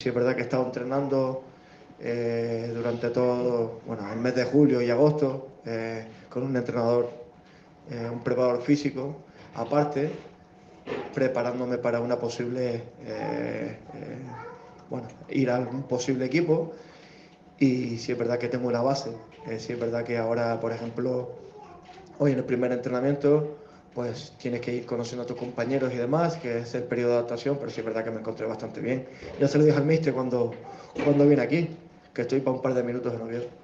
Sí, es verdad que he estado entrenando eh, durante todo bueno, el mes de julio y agosto eh, con un entrenador, eh, un preparador físico, aparte, preparándome para una posible, bueno, ir a un posible equipo. Y sí es verdad que tengo una base. sí es verdad que ahora, por ejemplo, hoy en el primer entrenamiento pues tienes que ir conociendo a tus compañeros y demás, que es el periodo de adaptación, pero sí es verdad que me encontré bastante bien. Ya se lo dije al mister cuando, cuando vine aquí, que estoy para un par de minutos en Oviedo.